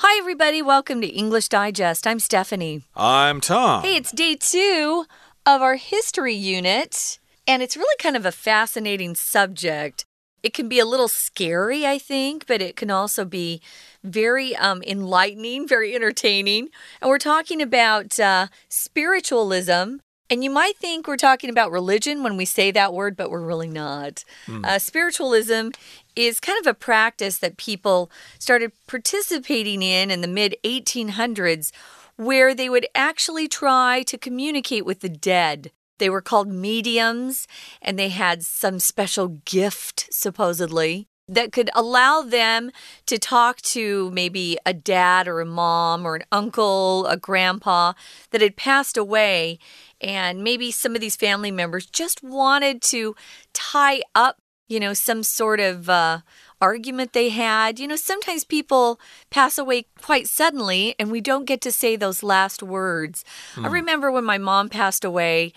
Hi, everybody. Welcome to English Digest. I'm Stephanie. I'm Tom. Hey, it's day two of our history unit, and it's really kind of a fascinating subject. It can be a little scary, I think, but it can also be very um, enlightening, very entertaining. And we're talking about uh, spiritualism. And you might think we're talking about religion when we say that word, but we're really not. Mm. Uh, spiritualism is kind of a practice that people started participating in in the mid 1800s where they would actually try to communicate with the dead. They were called mediums and they had some special gift, supposedly, that could allow them to talk to maybe a dad or a mom or an uncle, a grandpa that had passed away. And maybe some of these family members just wanted to tie up you know, some sort of uh, argument they had. You know, sometimes people pass away quite suddenly and we don't get to say those last words. I hmm. remember when my mom passed away.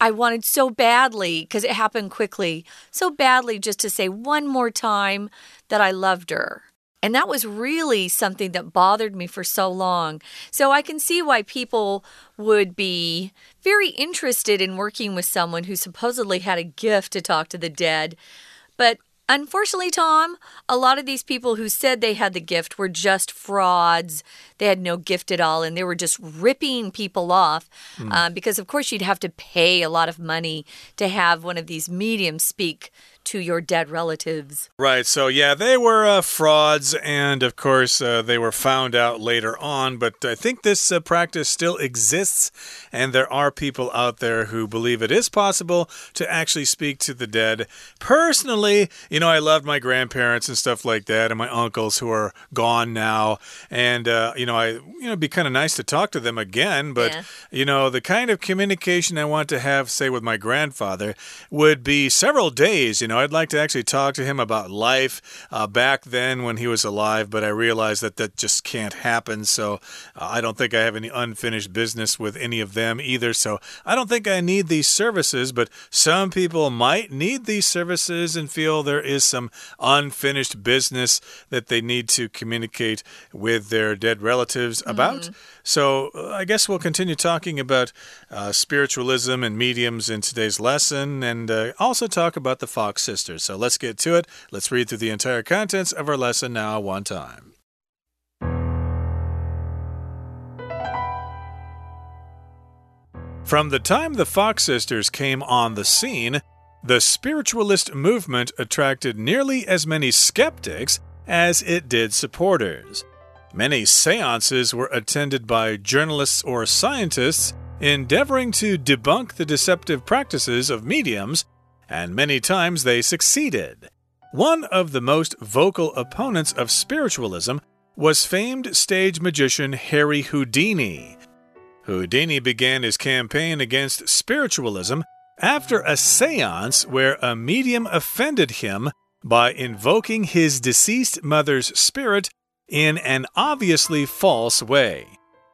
I wanted so badly, because it happened quickly, so badly just to say one more time that I loved her. And that was really something that bothered me for so long. So I can see why people would be very interested in working with someone who supposedly had a gift to talk to the dead. But Unfortunately, Tom, a lot of these people who said they had the gift were just frauds. They had no gift at all, and they were just ripping people off mm. because, of course, you'd have to pay a lot of money to have one of these mediums speak to your dead relatives. Right. So, yeah, they were uh, frauds, and of course, uh, they were found out later on. But I think this uh, practice still exists, and there are people out there who believe it is possible to actually speak to the dead. Personally, you know, I loved my grandparents and stuff like that, and my uncles who are gone now. And, uh, you know, I, you know, it'd be kind of nice to talk to them again, but, yeah. you know, the kind of communication I want to have, say, with my grandfather would be several days, you know know, I'd like to actually talk to him about life uh, back then when he was alive, but I realize that that just can't happen. So uh, I don't think I have any unfinished business with any of them either. So I don't think I need these services, but some people might need these services and feel there is some unfinished business that they need to communicate with their dead relatives about. Mm -hmm. So uh, I guess we'll continue talking about uh, spiritualism and mediums in today's lesson and uh, also talk about the Fox sisters. So let's get to it. Let's read through the entire contents of our lesson now, one time. From the time the Fox sisters came on the scene, the spiritualist movement attracted nearly as many skeptics as it did supporters. Many seances were attended by journalists or scientists endeavoring to debunk the deceptive practices of mediums, and many times they succeeded. One of the most vocal opponents of spiritualism was famed stage magician Harry Houdini. Houdini began his campaign against spiritualism after a seance where a medium offended him by invoking his deceased mother's spirit in an obviously false way.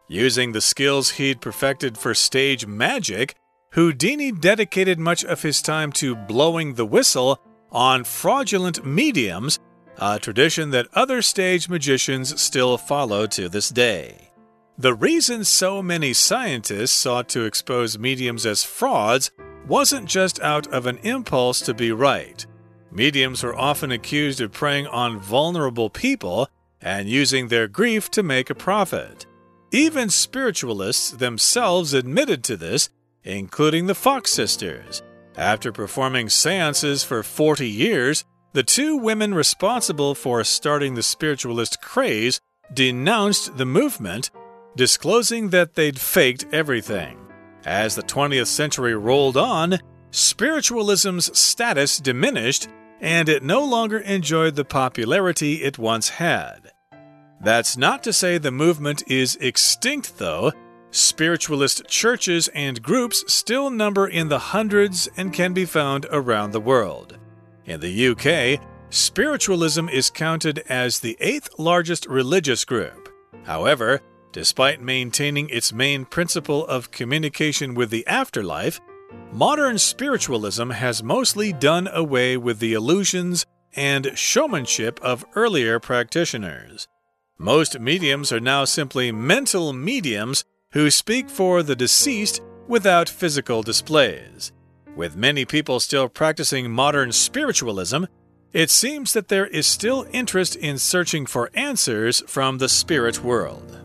Using the skills he'd perfected for stage magic, Houdini dedicated much of his time to blowing the whistle on fraudulent mediums, a tradition that other stage magicians still follow to this day. The reason so many scientists sought to expose mediums as frauds wasn't just out of an impulse to be right. Mediums were often accused of preying on vulnerable people and using their grief to make a profit. Even spiritualists themselves admitted to this, including the Fox sisters. After performing seances for 40 years, the two women responsible for starting the spiritualist craze denounced the movement, disclosing that they'd faked everything. As the 20th century rolled on, spiritualism's status diminished and it no longer enjoyed the popularity it once had. That's not to say the movement is extinct, though. Spiritualist churches and groups still number in the hundreds and can be found around the world. In the UK, spiritualism is counted as the eighth largest religious group. However, despite maintaining its main principle of communication with the afterlife, Modern spiritualism has mostly done away with the illusions and showmanship of earlier practitioners. Most mediums are now simply mental mediums who speak for the deceased without physical displays. With many people still practicing modern spiritualism, it seems that there is still interest in searching for answers from the spirit world.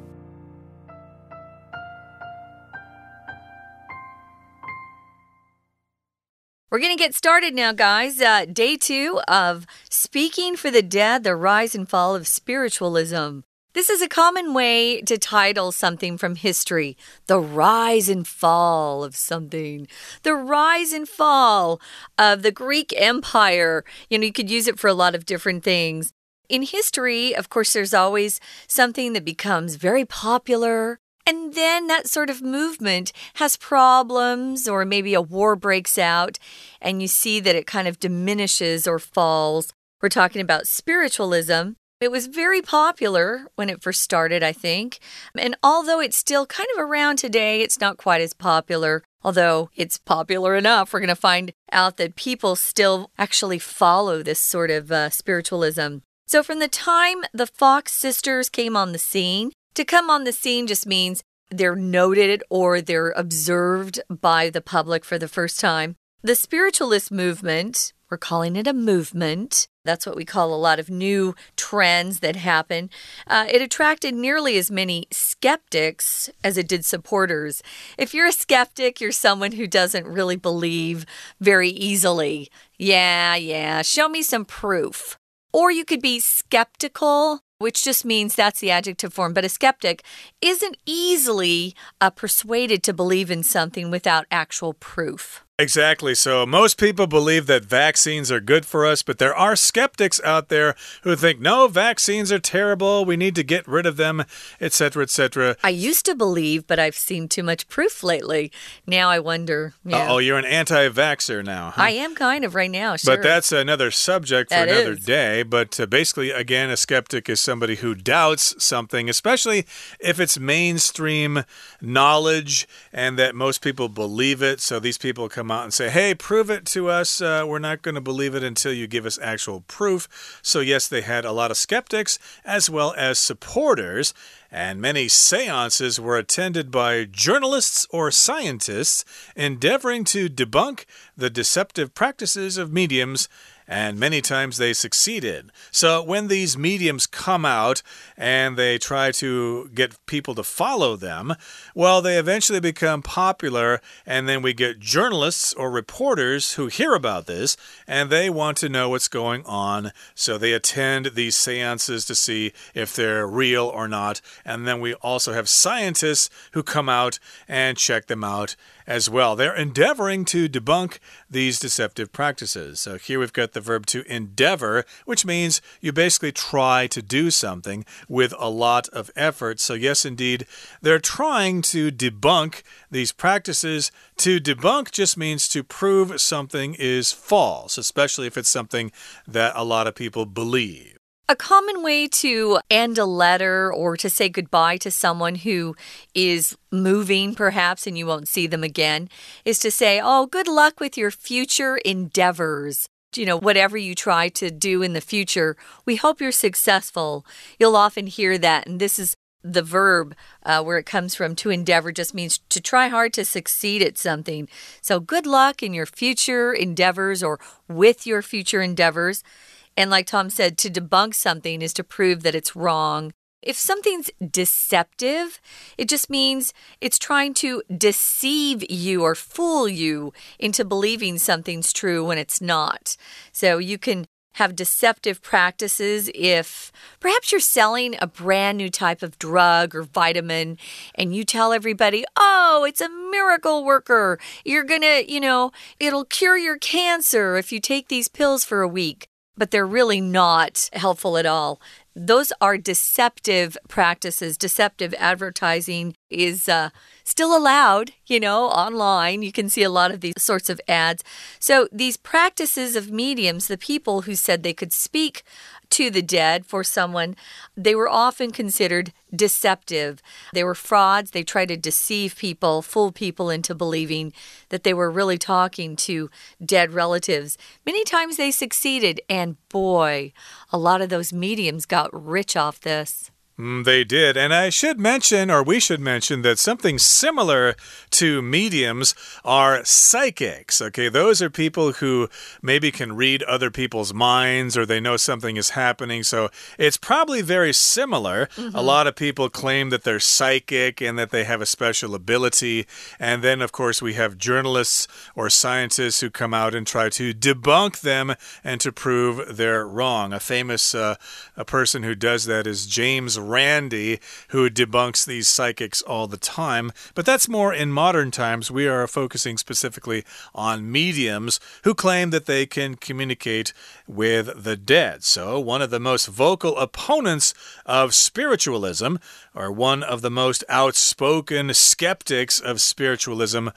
We're going to get started now, guys. Uh, day two of Speaking for the Dead The Rise and Fall of Spiritualism. This is a common way to title something from history the rise and fall of something. The rise and fall of the Greek Empire. You know, you could use it for a lot of different things. In history, of course, there's always something that becomes very popular. And then that sort of movement has problems, or maybe a war breaks out, and you see that it kind of diminishes or falls. We're talking about spiritualism. It was very popular when it first started, I think. And although it's still kind of around today, it's not quite as popular. Although it's popular enough, we're going to find out that people still actually follow this sort of uh, spiritualism. So, from the time the Fox sisters came on the scene, to come on the scene just means they're noted or they're observed by the public for the first time. The spiritualist movement, we're calling it a movement, that's what we call a lot of new trends that happen. Uh, it attracted nearly as many skeptics as it did supporters. If you're a skeptic, you're someone who doesn't really believe very easily. Yeah, yeah, show me some proof. Or you could be skeptical which just means that's the adjective form. But a skeptic isn't easily uh, persuaded to believe in something without actual proof. Exactly. So most people believe that vaccines are good for us, but there are skeptics out there who think no, vaccines are terrible, we need to get rid of them, etc., etc. I used to believe, but I've seen too much proof lately. Now I wonder. Yeah. oh, you're an anti-vaxer now. Huh? I am kind of right now, sure. But that's another subject for that another is. day, but uh, basically again a skeptic is somebody who doubts something, especially if it's mainstream knowledge and that most people believe it. So these people come come out and say, hey, prove it to us. Uh, we're not going to believe it until you give us actual proof. So, yes, they had a lot of skeptics as well as supporters. And many seances were attended by journalists or scientists endeavoring to debunk the deceptive practices of mediums and many times they succeeded. So when these mediums come out and they try to get people to follow them, well, they eventually become popular, and then we get journalists or reporters who hear about this and they want to know what's going on. So they attend these seances to see if they're real or not. And then we also have scientists who come out and check them out as well. They're endeavoring to debunk these deceptive practices. So here we've got the verb to endeavor, which means you basically try to do something with a lot of effort. So, yes, indeed, they're trying to debunk these practices. To debunk just means to prove something is false, especially if it's something that a lot of people believe. A common way to end a letter or to say goodbye to someone who is moving, perhaps, and you won't see them again, is to say, Oh, good luck with your future endeavors. You know, whatever you try to do in the future, we hope you're successful. You'll often hear that, and this is the verb uh, where it comes from to endeavor just means to try hard to succeed at something. So, good luck in your future endeavors or with your future endeavors. And like Tom said, to debunk something is to prove that it's wrong. If something's deceptive, it just means it's trying to deceive you or fool you into believing something's true when it's not. So you can have deceptive practices if perhaps you're selling a brand new type of drug or vitamin and you tell everybody, oh, it's a miracle worker. You're gonna, you know, it'll cure your cancer if you take these pills for a week but they're really not helpful at all. Those are deceptive practices. Deceptive advertising is uh, still allowed, you know, online. You can see a lot of these sorts of ads. So, these practices of mediums, the people who said they could speak to the dead for someone, they were often considered deceptive. They were frauds. They tried to deceive people, fool people into believing that they were really talking to dead relatives. Many times they succeeded, and boy, a lot of those mediums got rich off this. Mm, they did. And I should mention, or we should mention, that something similar to mediums are psychics. Okay, those are people who maybe can read other people's minds or they know something is happening. So it's probably very similar. Mm -hmm. A lot of people claim that they're psychic and that they have a special ability. And then, of course, we have journalists or scientists who come out and try to debunk them and to prove they're wrong. A famous uh, a person who does that is James Randi, who debunks these psychics all the time. But that's more in modern times. We are focusing specifically on mediums who claim that they can communicate with the dead. So, one of the most vocal opponents of spiritualism, or one of the most outspoken skeptics of spiritualism,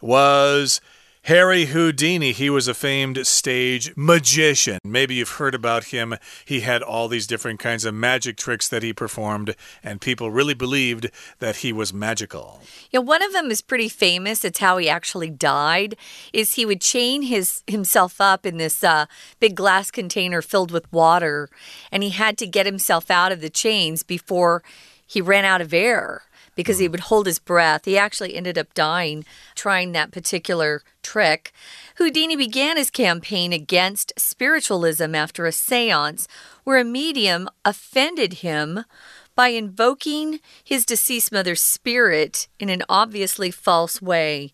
was. Harry Houdini, he was a famed stage magician. Maybe you've heard about him. He had all these different kinds of magic tricks that he performed, and people really believed that he was magical. Yeah, one of them is pretty famous. It's how he actually died. Is he would chain his himself up in this uh, big glass container filled with water, and he had to get himself out of the chains before he ran out of air because he hmm. would hold his breath. He actually ended up dying trying that particular trick. Houdini began his campaign against spiritualism after a seance where a medium offended him by invoking his deceased mother's spirit in an obviously false way.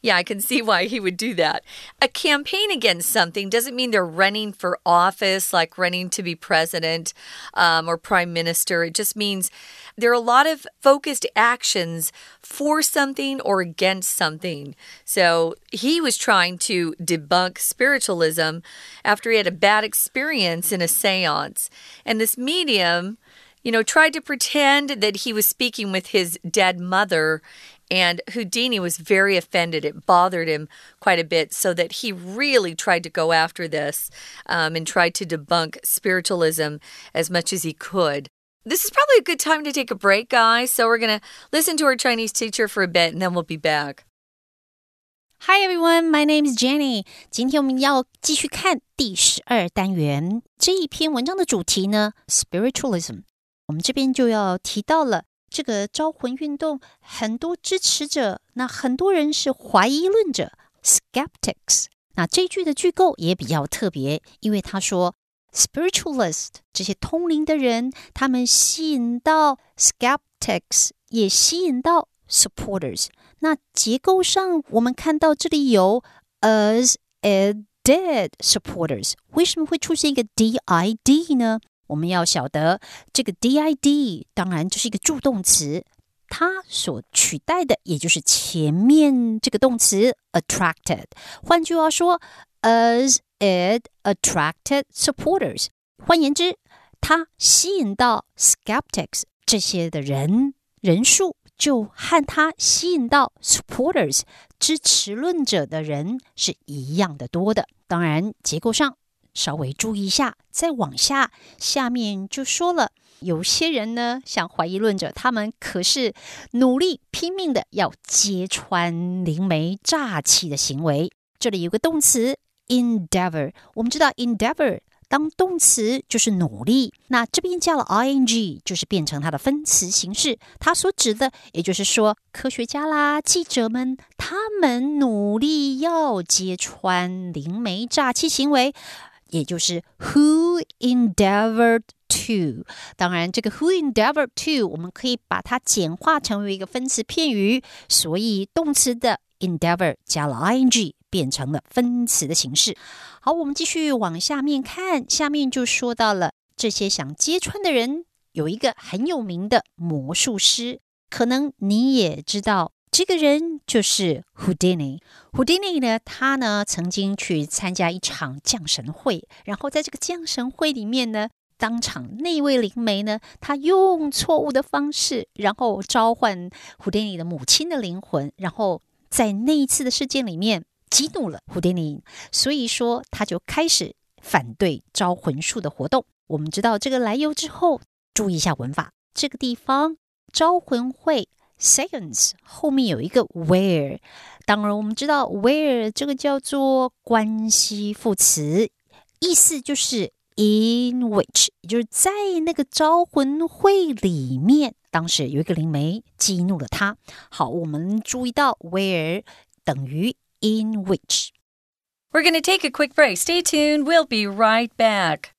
Yeah, I can see why he would do that. A campaign against something doesn't mean they're running for office, like running to be president um, or prime minister. It just means there are a lot of focused actions for something or against something. So he was trying to debunk spiritualism after he had a bad experience in a seance. And this medium you know, tried to pretend that he was speaking with his dead mother and Houdini was very offended. It bothered him quite a bit, so that he really tried to go after this um, and tried to debunk spiritualism as much as he could. This is probably a good time to take a break, guys. So we're going to listen to our Chinese teacher for a bit and then we'll be back. Hi everyone, my name is Jenny. 今天我们要继续看第十二单元这一篇文章的主题呢，spiritualism。我们这边就要提到了 这个招魂运动很多支持者，那很多人是怀疑论者 （skeptics）。那这句的句构也比较特别，因为他说 spiritualist 这些通灵的人，他们吸引到 skeptics，也吸引到 supporters。那结构上，我们看到这里有 as a dead supporters，为什么会出现一个 did 呢？我们要晓得，这个 did 当然就是一个助动词，它所取代的也就是前面这个动词 attracted。换句话说，as it attracted supporters，换言之，它吸引到 skeptics 这些的人人数，就和它吸引到 supporters 支持论者的人是一样的多的。当然，结构上。稍微注意一下，再往下，下面就说了，有些人呢，像怀疑论者，他们可是努力拼命的要揭穿灵媒诈欺的行为。这里有个动词 endeavor，我们知道 endeavor 当动词就是努力，那这边加了 ing 就是变成它的分词形式，它所指的也就是说科学家啦、记者们，他们努力要揭穿灵媒诈欺行为。也就是 who endeavored to。当然，这个 who endeavored to，我们可以把它简化成为一个分词片语，所以动词的 endeavor 加了 ing，变成了分词的形式。好，我们继续往下面看，下面就说到了这些想揭穿的人，有一个很有名的魔术师，可能你也知道。这个人就是 Houdini。Houdini 呢，他呢曾经去参加一场降神会，然后在这个降神会里面呢，当场那位灵媒呢，他用错误的方式，然后召唤 Houdini 的母亲的灵魂，然后在那一次的事件里面激怒了 Houdini，所以说他就开始反对招魂术的活动。我们知道这个来由之后，注意一下文法，这个地方招魂会。seance 后面有一个 where。当然，我们知道 where 这个叫做关系副词，意思就是 in which，也就是在那个招魂会里面。当时有一个灵媒激怒了他。好，我们注意到 where 等于 in which。We're going to take a quick break. Stay tuned. We'll be right back.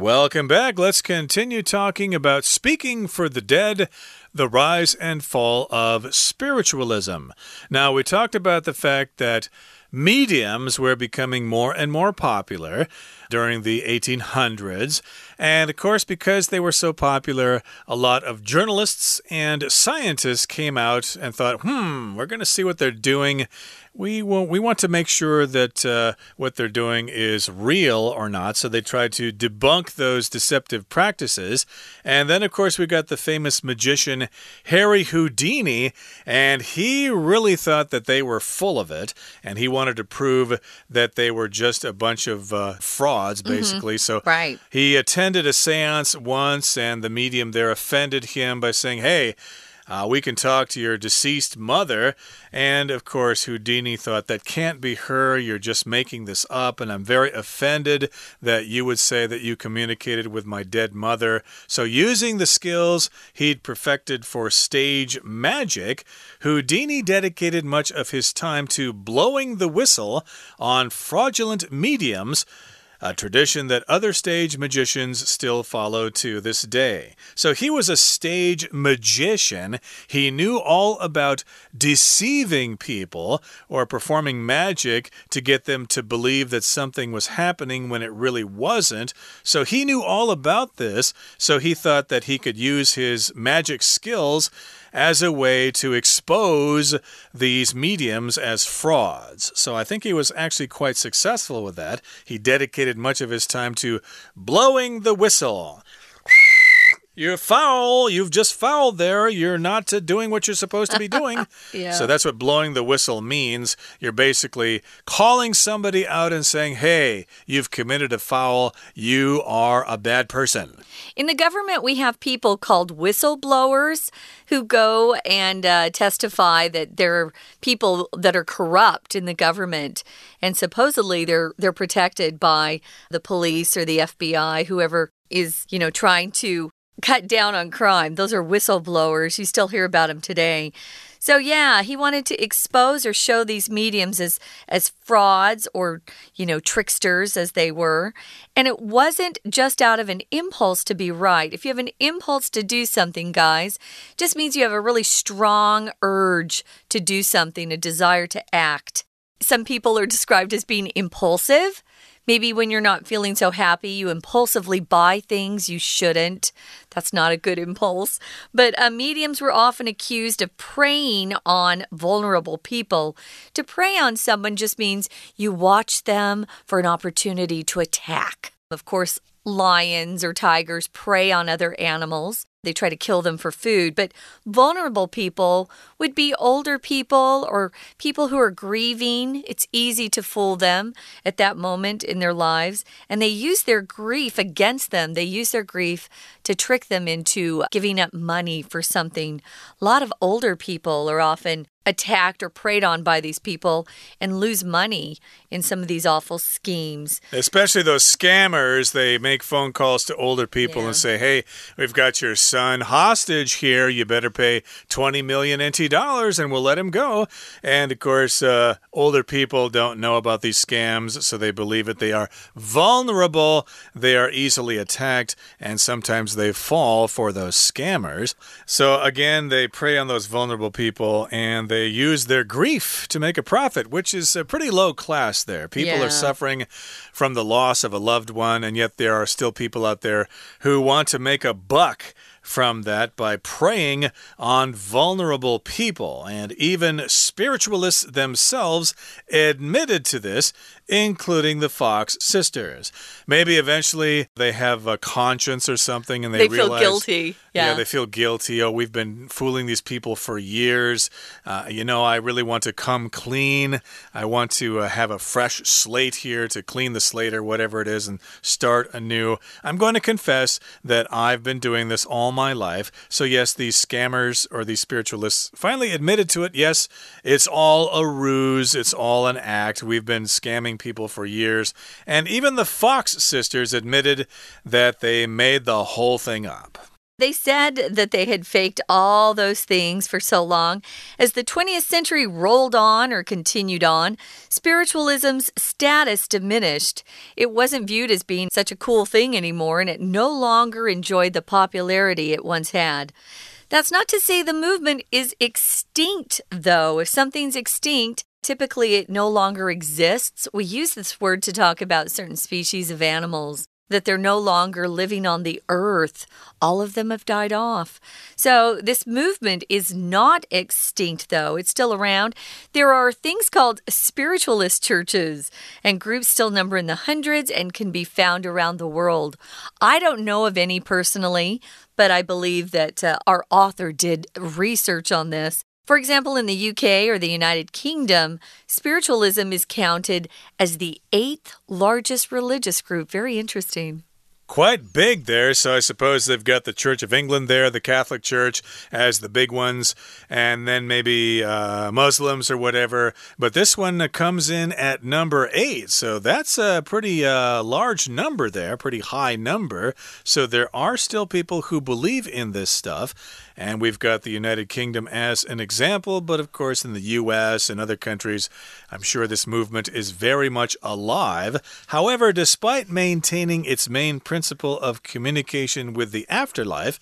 Welcome back. Let's continue talking about speaking for the dead, the rise and fall of spiritualism. Now, we talked about the fact that mediums were becoming more and more popular during the 1800s. And of course, because they were so popular, a lot of journalists and scientists came out and thought, hmm, we're going to see what they're doing. We want, we want to make sure that uh, what they're doing is real or not. So they tried to debunk those deceptive practices. And then, of course, we got the famous magician Harry Houdini, and he really thought that they were full of it. And he wanted to prove that they were just a bunch of uh, frauds, Mm-hmm. basically. Mm -hmm. So right. he attended a seance once, and the medium there offended him by saying, Hey, uh, we can talk to your deceased mother. And of course, Houdini thought that can't be her. You're just making this up. And I'm very offended that you would say that you communicated with my dead mother. So, using the skills he'd perfected for stage magic, Houdini dedicated much of his time to blowing the whistle on fraudulent mediums a tradition that other stage magicians still follow to this day. So he was a stage magician. He knew all about deceiving people or performing magic to get them to believe that something was happening when it really wasn't. So he knew all about this. So he thought that he could use his magic skills as a way to expose these mediums as frauds. So I think he was actually quite successful with that. He dedicated much of his time to blowing the whistle. You're foul. You've just fouled there. You're not doing what you're supposed to be doing. yeah. So that's what blowing the whistle means. You're basically calling somebody out and saying, hey, you've committed a foul. You are a bad person. In the government, we have people called whistleblowers who go and uh, testify that there are people that are corrupt in the government, and supposedly they're they're protected by the police or the FBI, whoever is you know trying to cut down on crime. Those are whistleblowers. You still hear about them today. So yeah, he wanted to expose or show these mediums as as frauds or, you know, tricksters as they were. And it wasn't just out of an impulse to be right. If you have an impulse to do something, guys, just means you have a really strong urge to do something, a desire to act. Some people are described as being impulsive. Maybe when you're not feeling so happy, you impulsively buy things you shouldn't. That's not a good impulse. But uh, mediums were often accused of preying on vulnerable people. To prey on someone just means you watch them for an opportunity to attack. Of course, lions or tigers prey on other animals. They try to kill them for food. But vulnerable people would be older people or people who are grieving. It's easy to fool them at that moment in their lives. And they use their grief against them. They use their grief to trick them into giving up money for something. A lot of older people are often attacked or preyed on by these people and lose money in some of these awful schemes. Especially those scammers, they make phone calls to older people Yeah. and say, "Hey, we've got your son hostage here. You better pay 20 million NT dollars and we'll let him go." And of course, uh, older people don't know about these scams, so they believe it. They are vulnerable, they are easily attacked, and sometimes they fall for those scammers. So again, they prey on those vulnerable people and they use their grief to make a profit, which is a pretty low class there. People Yeah. are suffering from the loss of a loved one, and yet there are still people out there who want to make a buck from that by preying on vulnerable people. And even spiritualists themselves admitted to this including the Fox sisters. Maybe eventually they have a conscience or something and they, They realize, feel guilty. Yeah. they feel guilty. Oh, we've been fooling these people for years. Uh, you know, I really want to come clean. I want to uh, have a fresh slate here to clean the slate or whatever it is and start anew. I'm going to confess that I've been doing this all my life. So, yes, these scammers or these spiritualists finally admitted to it. Yes, it's all a ruse, it's all an act. We've been scamming people for years. And even the Fox sisters admitted that they made the whole thing up. They said that they had faked all those things for so long. As the 20th century rolled on or continued on, spiritualism's status diminished. It wasn't viewed as being such a cool thing anymore, and it no longer enjoyed the popularity it once had. That's not to say the movement is extinct, though. If something's extinct, typically it no longer exists. We use this word to talk about certain species of animals that they're no longer living on the earth. All of them have died off. So, this movement is not extinct, though. It's still around. There are things called spiritualist churches, and groups still number in the hundreds and can be found around the world. I don't know of any personally, but I believe that uh, our author did research on this. For example, in the UK or the United Kingdom, spiritualism is counted as the eighth largest religious group. Very interesting. Quite big there, so I suppose they've got the Church of England there, the Catholic Church as the big ones, and then maybe uh, Muslims or whatever. But this one comes in at number eight, so that's a pretty uh, large number there, pretty high number. So there are still people who believe in this stuff. And we've got the United Kingdom as an example, but of course, in the US and other countries, I'm sure this movement is very much alive. However, despite maintaining its main principle of communication with the afterlife,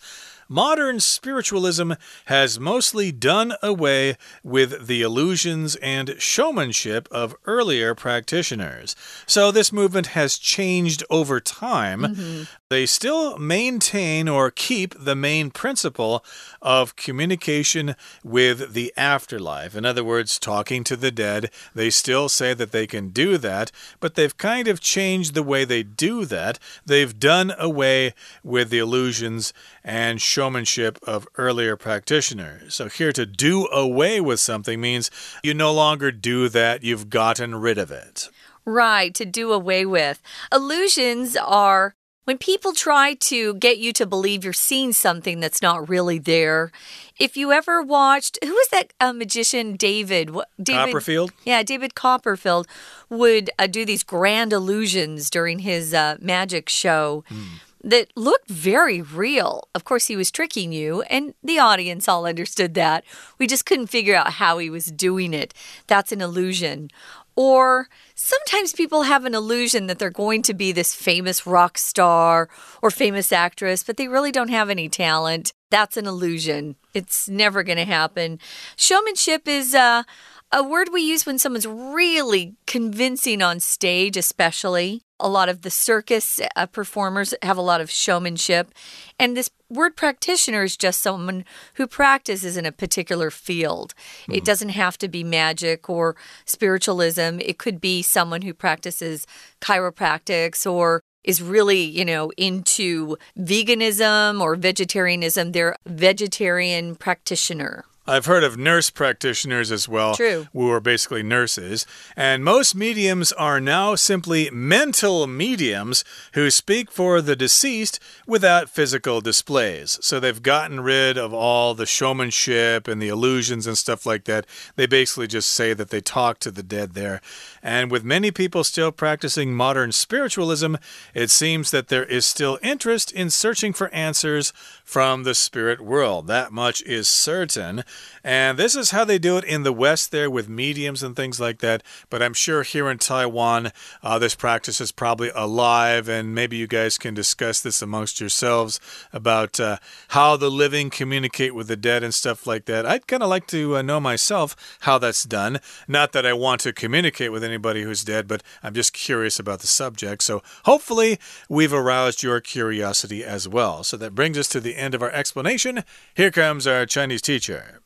modern spiritualism has mostly done away with the illusions and showmanship of earlier practitioners. So this movement has changed over time. Mm -hmm. They still maintain or keep the main principle of communication with the afterlife. In other words, talking to the dead. They still say that they can do that, but they've kind of changed the way they do that. They've done away with the illusions and showmanship of earlier practitioners. So, here to do away with something means you no longer do that, you've gotten rid of it. Right, to do away with. Illusions are when people try to get you to believe you're seeing something that's not really there. If you ever watched, who was that uh, magician, David? David? Copperfield? Yeah, David Copperfield would uh, do these grand illusions during his uh, magic show. Hmm that looked very real. Of course, he was tricking you, and the audience all understood that. We just couldn't figure out how he was doing it. That's an illusion. Or sometimes people have an illusion that they're going to be this famous rock star or famous actress, but they really don't have any talent. That's an illusion. It's never going to happen. Showmanship is uh, a word we use when someone's really convincing on stage, especially. A lot of the circus uh, performers have a lot of showmanship. And this word practitioner is just someone who practices in a particular field. Mm. It doesn't have to be magic or spiritualism, it could be someone who practices chiropractics or is really, you know, into veganism or vegetarianism. They're vegetarian practitioner. I've heard of nurse practitioners as well. True. Who are basically nurses. And most mediums are now simply mental mediums who speak for the deceased without physical displays. So they've gotten rid of all the showmanship and the illusions and stuff like that. They basically just say that they talk to the dead there. And with many people still practicing modern spiritualism, it seems that there is still interest in searching for answers from the spirit world. That much is certain. And this is how they do it in the West there with mediums and things like that. But I'm sure here in Taiwan, uh, this practice is probably alive, and maybe you guys can discuss this amongst yourselves about uh, how the living communicate with the dead and stuff like that. I'd kind of like to uh, know myself how that's done. Not that I want to communicate with anybody who's dead, but I'm just curious about the subject. So hopefully, we've aroused your curiosity as well. So that brings us to the end of our explanation. Here comes our Chinese teacher.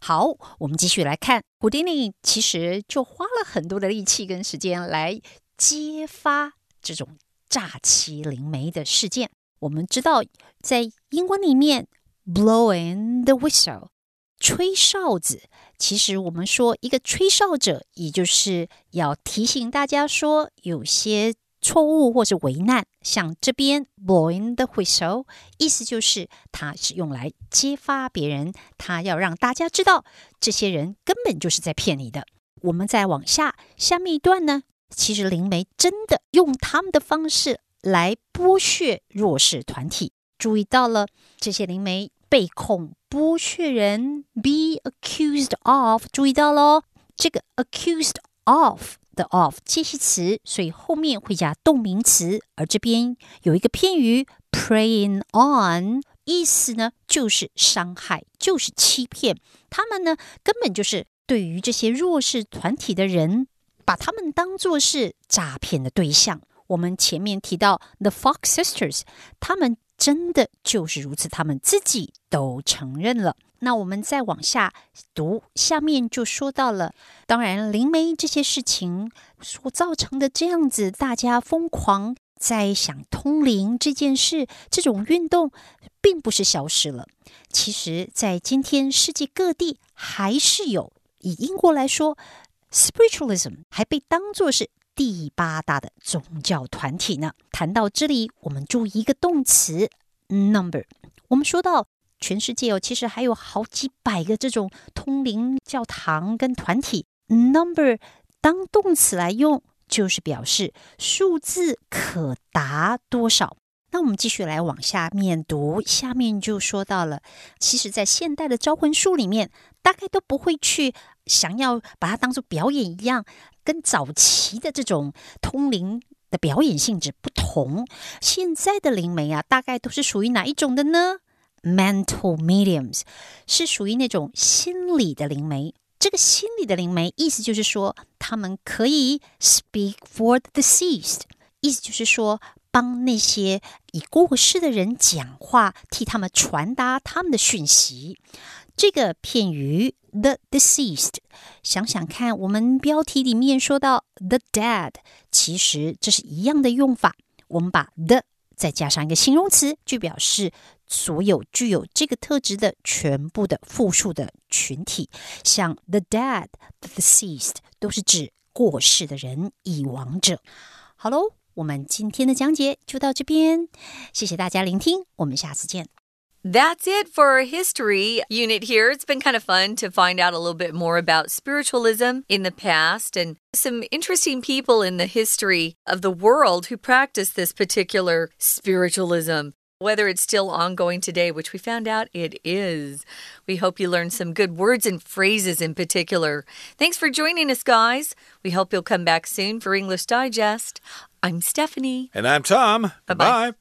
好，我们继续来看，古丁尼其实就花了很多的力气跟时间来揭发这种诈欺灵媒的事件。我们知道，在英文里面，blowing the whistle，吹哨子。其实我们说一个吹哨者，也就是要提醒大家说有些。错误或是为难， 像这边 blowing the whistle，意思就是它是用来揭发别人，他要让大家知道这些人根本就是在骗你的。我们再往下，下面一段呢，其实灵媒真的用他们的方式来剥削弱势团体。注意到了，这些灵媒被控剥削人，be accused of，注意到喽，这个 accused of。的 of 介系词，所以后面会加动名词。而这边有一个片语 preying on，意思呢就是伤害，就是欺骗。他们呢根本就是对于这些弱势团体的人，把他们当作是诈骗的对象。我们前面提到 the Fox Sisters，他们真的就是如此，他们自己都承认了。那我们再往下读，下面就说到了。当然，灵媒这些事情所造成的这样子，大家疯狂在想通灵这件事，这种运动并不是消失了。其实，在今天世界各地还是有。以英国来说，spiritualism 还被当作是第八大的宗教团体呢。谈到这里，我们注意一个动词 number。我们说到。全世界哦，其实还有好几百个这种通灵教堂跟团体。Number 当动词来用，就是表示数字可达多少。那我们继续来往下面读，下面就说到了，其实，在现代的招魂术里面，大概都不会去想要把它当做表演一样，跟早期的这种通灵的表演性质不同。现在的灵媒啊，大概都是属于哪一种的呢？Mental mediums 是属于那种心理的灵媒。这个心理的灵媒，意思就是说，他们可以 speak for the deceased，意思就是说，帮那些已过世的人讲话，替他们传达他们的讯息。这个片语 the deceased，想想看，我们标题里面说到 the dead，其实这是一样的用法。我们把 the 再加上一个形容词，就表示所有具有这个特质的全部的复数的群体，像 the dead、the deceased 都是指过世的人、已亡者。好喽，我们今天的讲解就到这边，谢谢大家聆听，我们下次见。That's it for our history unit here. It's been kind of fun to find out a little bit more about spiritualism in the past and some interesting people in the history of the world who practice this particular spiritualism. Whether it's still ongoing today, which we found out it is. We hope you learned some good words and phrases in particular. Thanks for joining us, guys. We hope you'll come back soon for English Digest. I'm Stephanie. And I'm Tom. Bye bye.